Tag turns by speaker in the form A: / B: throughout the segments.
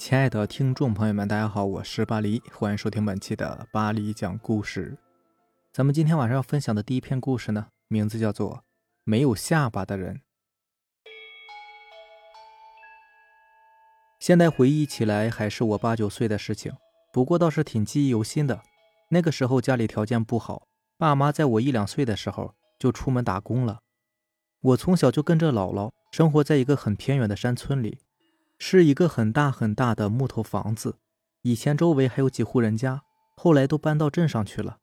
A: 亲爱的听众朋友们，大家好，我是巴黎，欢迎收听本期的巴黎讲故事。咱们今天晚上要分享的第一篇故事呢，名字叫做《没有下巴的人》。现在回忆起来，还是我八九岁的事情，不过倒是挺记忆犹新的。那个时候家里条件不好，爸妈在我一两岁的时候就出门打工了。我从小就跟着姥姥生活在一个很偏远的山村里。是一个很大很大的木头房子，以前周围还有几户人家，后来都搬到镇上去了。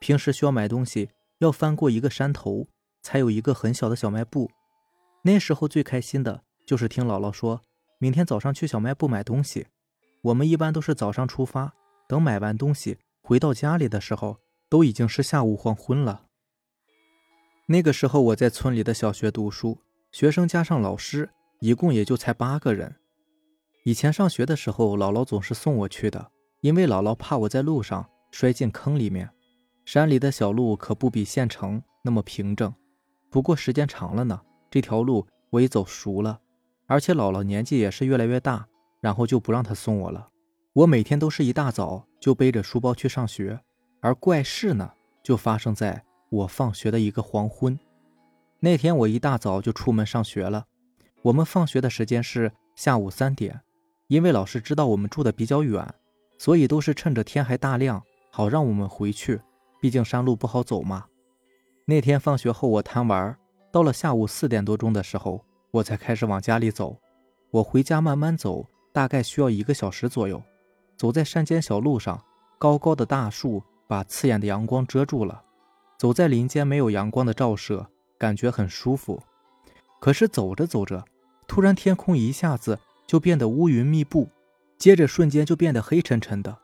A: 平时需要买东西，要翻过一个山头，才有一个很小的小卖部。那时候最开心的就是听姥姥说，明天早上去小卖部买东西。我们一般都是早上出发，等买完东西回到家里的时候，都已经是下午黄昏了。那个时候我在村里的小学读书，学生加上老师，一共也就才八个人。以前上学的时候，姥姥总是送我去的，因为姥姥怕我在路上摔进坑里面。山里的小路可不比县城那么平整，不过时间长了呢，这条路我也走熟了。而且姥姥年纪也是越来越大，然后就不让她送我了。我每天都是一大早就背着书包去上学，而怪事呢，就发生在我放学的一个黄昏。那天我一大早就出门上学了，我们放学的时间是下午三点。因为老师知道我们住的比较远，所以都是趁着天还大亮，好让我们回去。毕竟山路不好走嘛。那天放学后我贪玩，到了下午四点多钟的时候，我才开始往家里走。我回家慢慢走，大概需要一个小时左右。走在山间小路上，高高的大树把刺眼的阳光遮住了。走在林间没有阳光的照射，感觉很舒服。可是走着走着，突然天空一下子。就变得乌云密布，接着瞬间就变得黑沉沉的。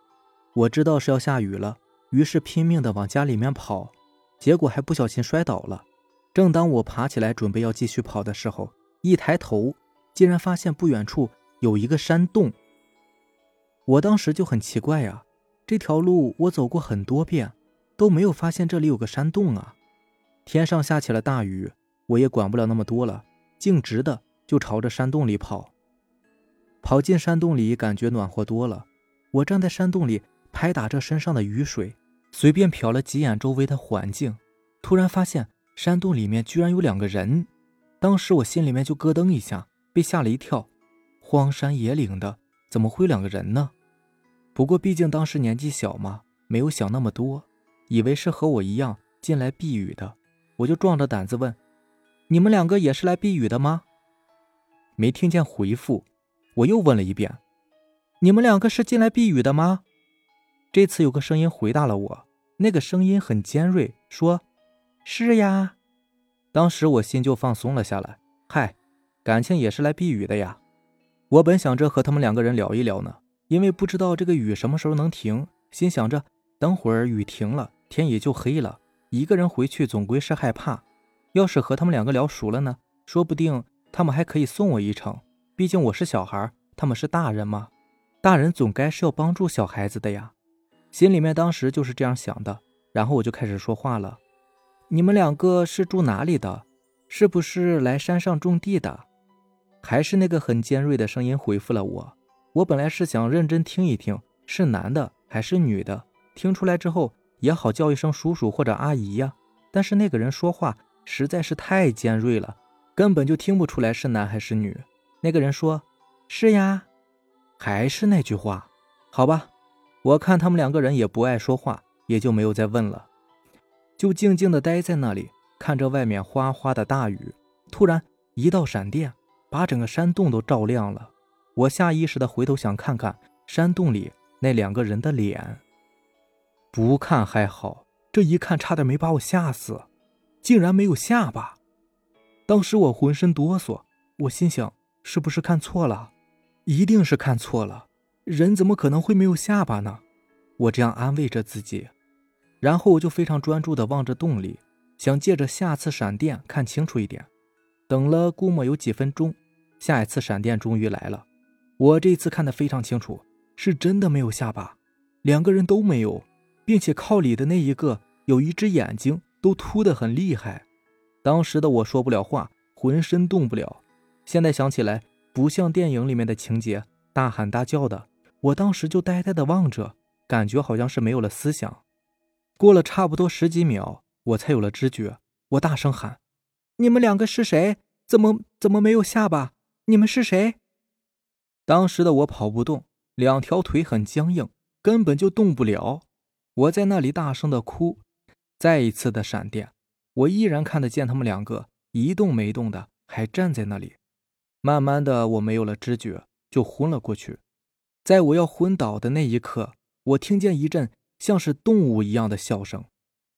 A: 我知道是要下雨了，于是拼命的往家里面跑，结果还不小心摔倒了。正当我爬起来准备要继续跑的时候，一抬头竟然发现不远处有一个山洞。我当时就很奇怪呀，这条路我走过很多遍，都没有发现这里有个山洞啊。天上下起了大雨，我也管不了那么多了，径直的就朝着山洞里跑。跑进山洞里，感觉暖和多了。我站在山洞里，拍打着身上的雨水，随便瞟了几眼周围的环境，突然发现山洞里面居然有两个人。当时我心里面就咯噔一下，被吓了一跳。荒山野岭的，怎么会两个人呢？不过毕竟当时年纪小嘛，没有想那么多，以为是和我一样进来避雨的，我就壮着胆子问：“你们两个也是来避雨的吗？”没听见回复。我又问了一遍：“你们两个是进来避雨的吗？”这次有个声音回答了我，那个声音很尖锐，说：“是呀。”当时我心就放松了下来。嗨，感情也是来避雨的呀。我本想着和他们两个人聊一聊呢，因为不知道这个雨什么时候能停，心想着等会儿雨停了，天也就黑了。一个人回去总归是害怕，要是和他们两个聊熟了呢，说不定他们还可以送我一程。毕竟我是小孩，他们是大人嘛，大人总该是要帮助小孩子的呀。心里面当时就是这样想的，然后我就开始说话了：“你们两个是住哪里的？是不是来山上种地的？”还是那个很尖锐的声音回复了我。我本来是想认真听一听是男的还是女的，听出来之后也好叫一声叔叔或者阿姨呀。但是那个人说话实在是太尖锐了，根本就听不出来是男还是女。那个人说：“是呀，还是那句话，好吧。”我看他们两个人也不爱说话，也就没有再问了，就静静的待在那里，看着外面哗哗的大雨。突然，一道闪电把整个山洞都照亮了。我下意识的回头想看看山洞里那两个人的脸，不看还好，这一看差点没把我吓死，竟然没有下巴。当时我浑身哆嗦，我心想。是不是看错了？一定是看错了。人怎么可能会没有下巴呢？我这样安慰着自己，然后我就非常专注地望着洞里，想借着下次闪电看清楚一点。等了估摸有几分钟，下一次闪电终于来了。我这次看得非常清楚，是真的没有下巴，两个人都没有，并且靠里的那一个有一只眼睛都凸得很厉害。当时的我说不了话，浑身动不了。现在想起来，不像电影里面的情节，大喊大叫的。我当时就呆呆的望着，感觉好像是没有了思想。过了差不多十几秒，我才有了知觉。我大声喊：“你们两个是谁？怎么怎么没有下巴？你们是谁？”当时的我跑不动，两条腿很僵硬，根本就动不了。我在那里大声的哭。再一次的闪电，我依然看得见他们两个一动没动的，还站在那里。慢慢的，我没有了知觉，就昏了过去。在我要昏倒的那一刻，我听见一阵像是动物一样的笑声，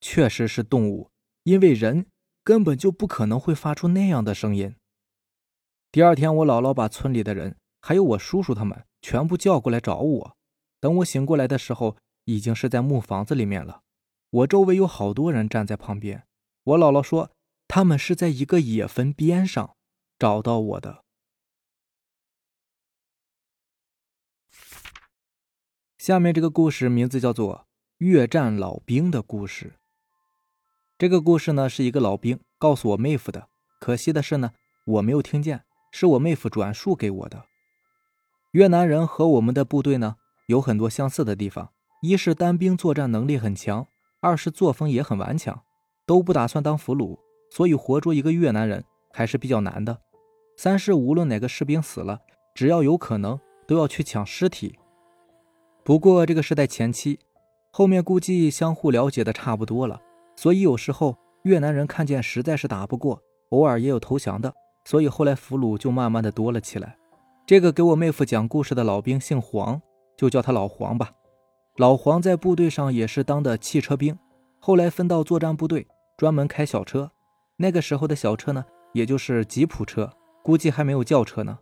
A: 确实是动物，因为人根本就不可能会发出那样的声音。第二天，我姥姥把村里的人还有我叔叔他们全部叫过来找我。等我醒过来的时候，已经是在木房子里面了。我周围有好多人站在旁边。我姥姥说，他们是在一个野坟边上找到我的。下面这个故事名字叫做《越战老兵的故事》。这个故事呢，是一个老兵告诉我妹夫的。可惜的是呢，我没有听见，是我妹夫转述给我的。越南人和我们的部队呢有很多相似的地方：一是单兵作战能力很强，二是作风也很顽强，都不打算当俘虏，所以活捉一个越南人还是比较难的。三是无论哪个士兵死了，只要有可能，都要去抢尸体。不过这个是在前期，后面估计相互了解的差不多了，所以有时候越南人看见实在是打不过，偶尔也有投降的，所以后来俘虏就慢慢的多了起来。这个给我妹夫讲故事的老兵姓黄，就叫他老黄吧。老黄在部队上也是当的汽车兵，后来分到作战部队，专门开小车。那个时候的小车呢，也就是吉普车，估计还没有轿车呢。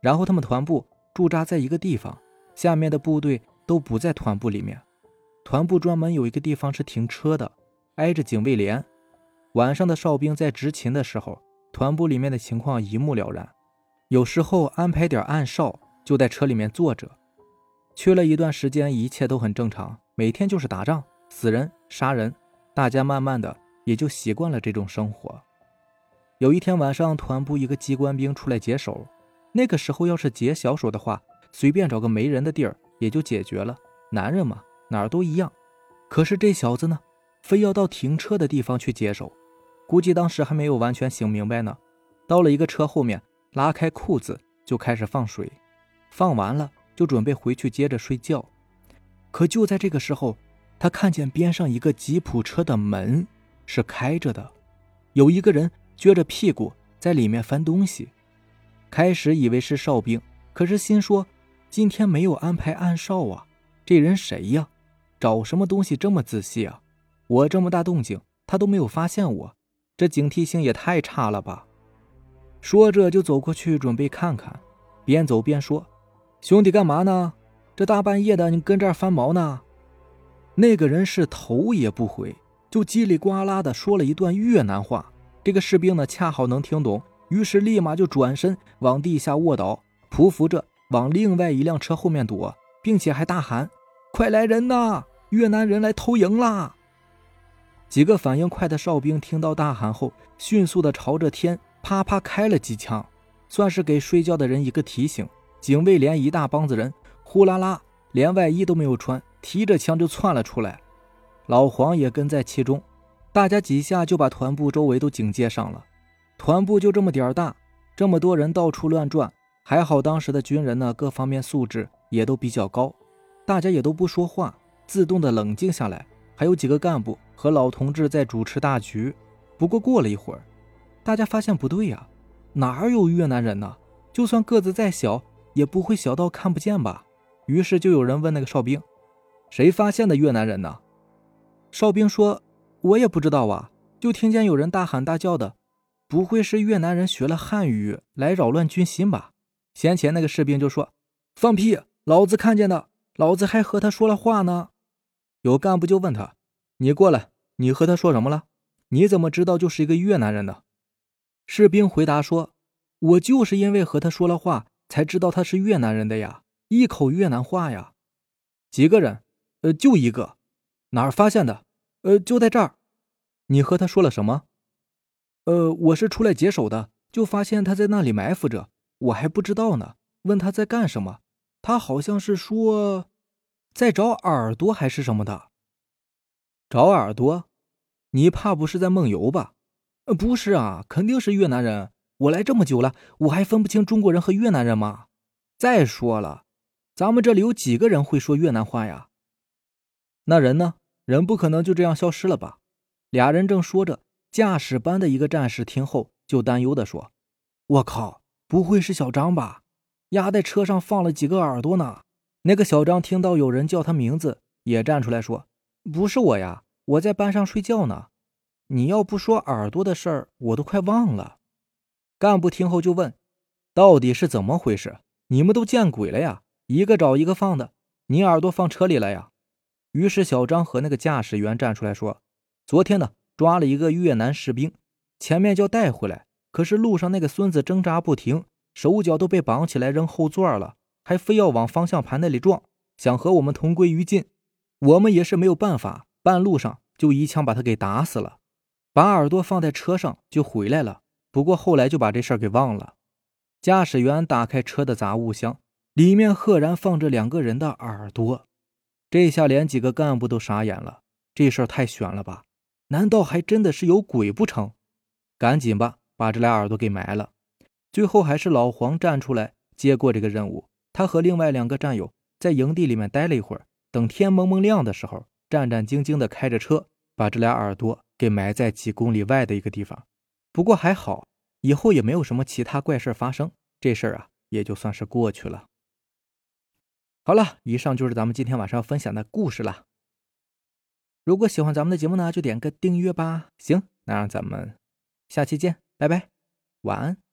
A: 然后他们团部驻扎在一个地方，下面的部队。都不在团部里面，团部专门有一个地方是停车的，挨着警卫连。晚上的哨兵在执勤的时候，团部里面的情况一目了然。有时候安排点暗哨，就在车里面坐着。去了一段时间，一切都很正常，每天就是打仗、死人、杀人，大家慢慢的也就习惯了这种生活。有一天晚上，团部一个机关兵出来解手，那个时候要是解小手的话，随便找个没人的地儿。也就解决了。男人嘛，哪儿都一样。可是这小子呢，非要到停车的地方去解手。估计当时还没有完全醒明白呢。到了一个车后面，拉开裤子就开始放水。放完了就准备回去接着睡觉。可就在这个时候，他看见边上一个吉普车的门是开着的，有一个人撅着屁股在里面翻东西。开始以为是哨兵，可是心说。今天没有安排暗哨啊，这人谁呀？找什么东西这么仔细啊？我这么大动静，他都没有发现我，这警惕性也太差了吧！说着就走过去准备看看，边走边说：“兄弟，干嘛呢？这大半夜的，你跟这儿翻毛呢？”那个人是头也不回，就叽里呱啦的说了一段越南话。这个士兵呢，恰好能听懂，于是立马就转身往地下卧倒，匍匐着。往另外一辆车后面躲，并且还大喊：“快来人呐！越南人来偷营啦！”几个反应快的哨兵听到大喊后，迅速的朝着天啪啪开了几枪，算是给睡觉的人一个提醒。警卫连一大帮子人呼啦啦，连外衣都没有穿，提着枪就窜了出来。老黄也跟在其中，大家几下就把团部周围都警戒上了。团部就这么点儿大，这么多人到处乱转。还好，当时的军人呢，各方面素质也都比较高，大家也都不说话，自动的冷静下来。还有几个干部和老同志在主持大局。不过过了一会儿，大家发现不对呀，哪有越南人呢？就算个子再小，也不会小到看不见吧？于是就有人问那个哨兵：“谁发现的越南人呢？”哨兵说：“我也不知道啊，就听见有人大喊大叫的，不会是越南人学了汉语来扰乱军心吧？”先前那个士兵就说：“放屁！老子看见的，老子还和他说了话呢。”有干部就问他：“你过来，你和他说什么了？你怎么知道就是一个越南人呢？”士兵回答说：“我就是因为和他说了话，才知道他是越南人的呀，一口越南话呀。”几个人？呃，就一个。哪儿发现的？呃，就在这儿。你和他说了什么？呃，我是出来解手的，就发现他在那里埋伏着。我还不知道呢，问他在干什么，他好像是说在找耳朵还是什么的。找耳朵？你怕不是在梦游吧？不是啊，肯定是越南人。我来这么久了，我还分不清中国人和越南人吗？再说了，咱们这里有几个人会说越南话呀？那人呢？人不可能就这样消失了吧？俩人正说着，驾驶班的一个战士听后就担忧的说：“我靠，不会是小张吧？压在车上放了几个耳朵呢？”那个小张听到有人叫他名字，也站出来说：“不是我呀，我在班上睡觉呢。你要不说耳朵的事儿，我都快忘了。”干部听后就问：“到底是怎么回事？你们都见鬼了呀？一个找一个放的，你耳朵放车里了呀？”于是小张和那个驾驶员站出来说：“昨天呢，抓了一个越南士兵，前面就带回来，可是路上那个孙子挣扎不停，手脚都被绑起来扔后座了，还非要往方向盘那里撞，想和我们同归于尽。我们也是没有办法，半路上就一枪把他给打死了，把耳朵放在车上就回来了。”不过后来就把这事儿给忘了。驾驶员打开车的杂物箱，里面赫然放着两个人的耳朵。这下连几个干部都傻眼了，这事儿太悬了吧？难道还真的是有鬼不成？赶紧吧，把这俩耳朵给埋了。最后还是老黄站出来接过这个任务。他和另外两个战友在营地里面待了一会儿，等天蒙蒙亮的时候，战战兢兢地开着车，把这俩耳朵给埋在几公里外的一个地方。不过还好，以后也没有什么其他怪事发生，这事儿啊也就算是过去了。好了，以上就是咱们今天晚上要分享的故事了。如果喜欢咱们的节目呢，就点个订阅吧。行，那让咱们下期见，拜拜，晚安。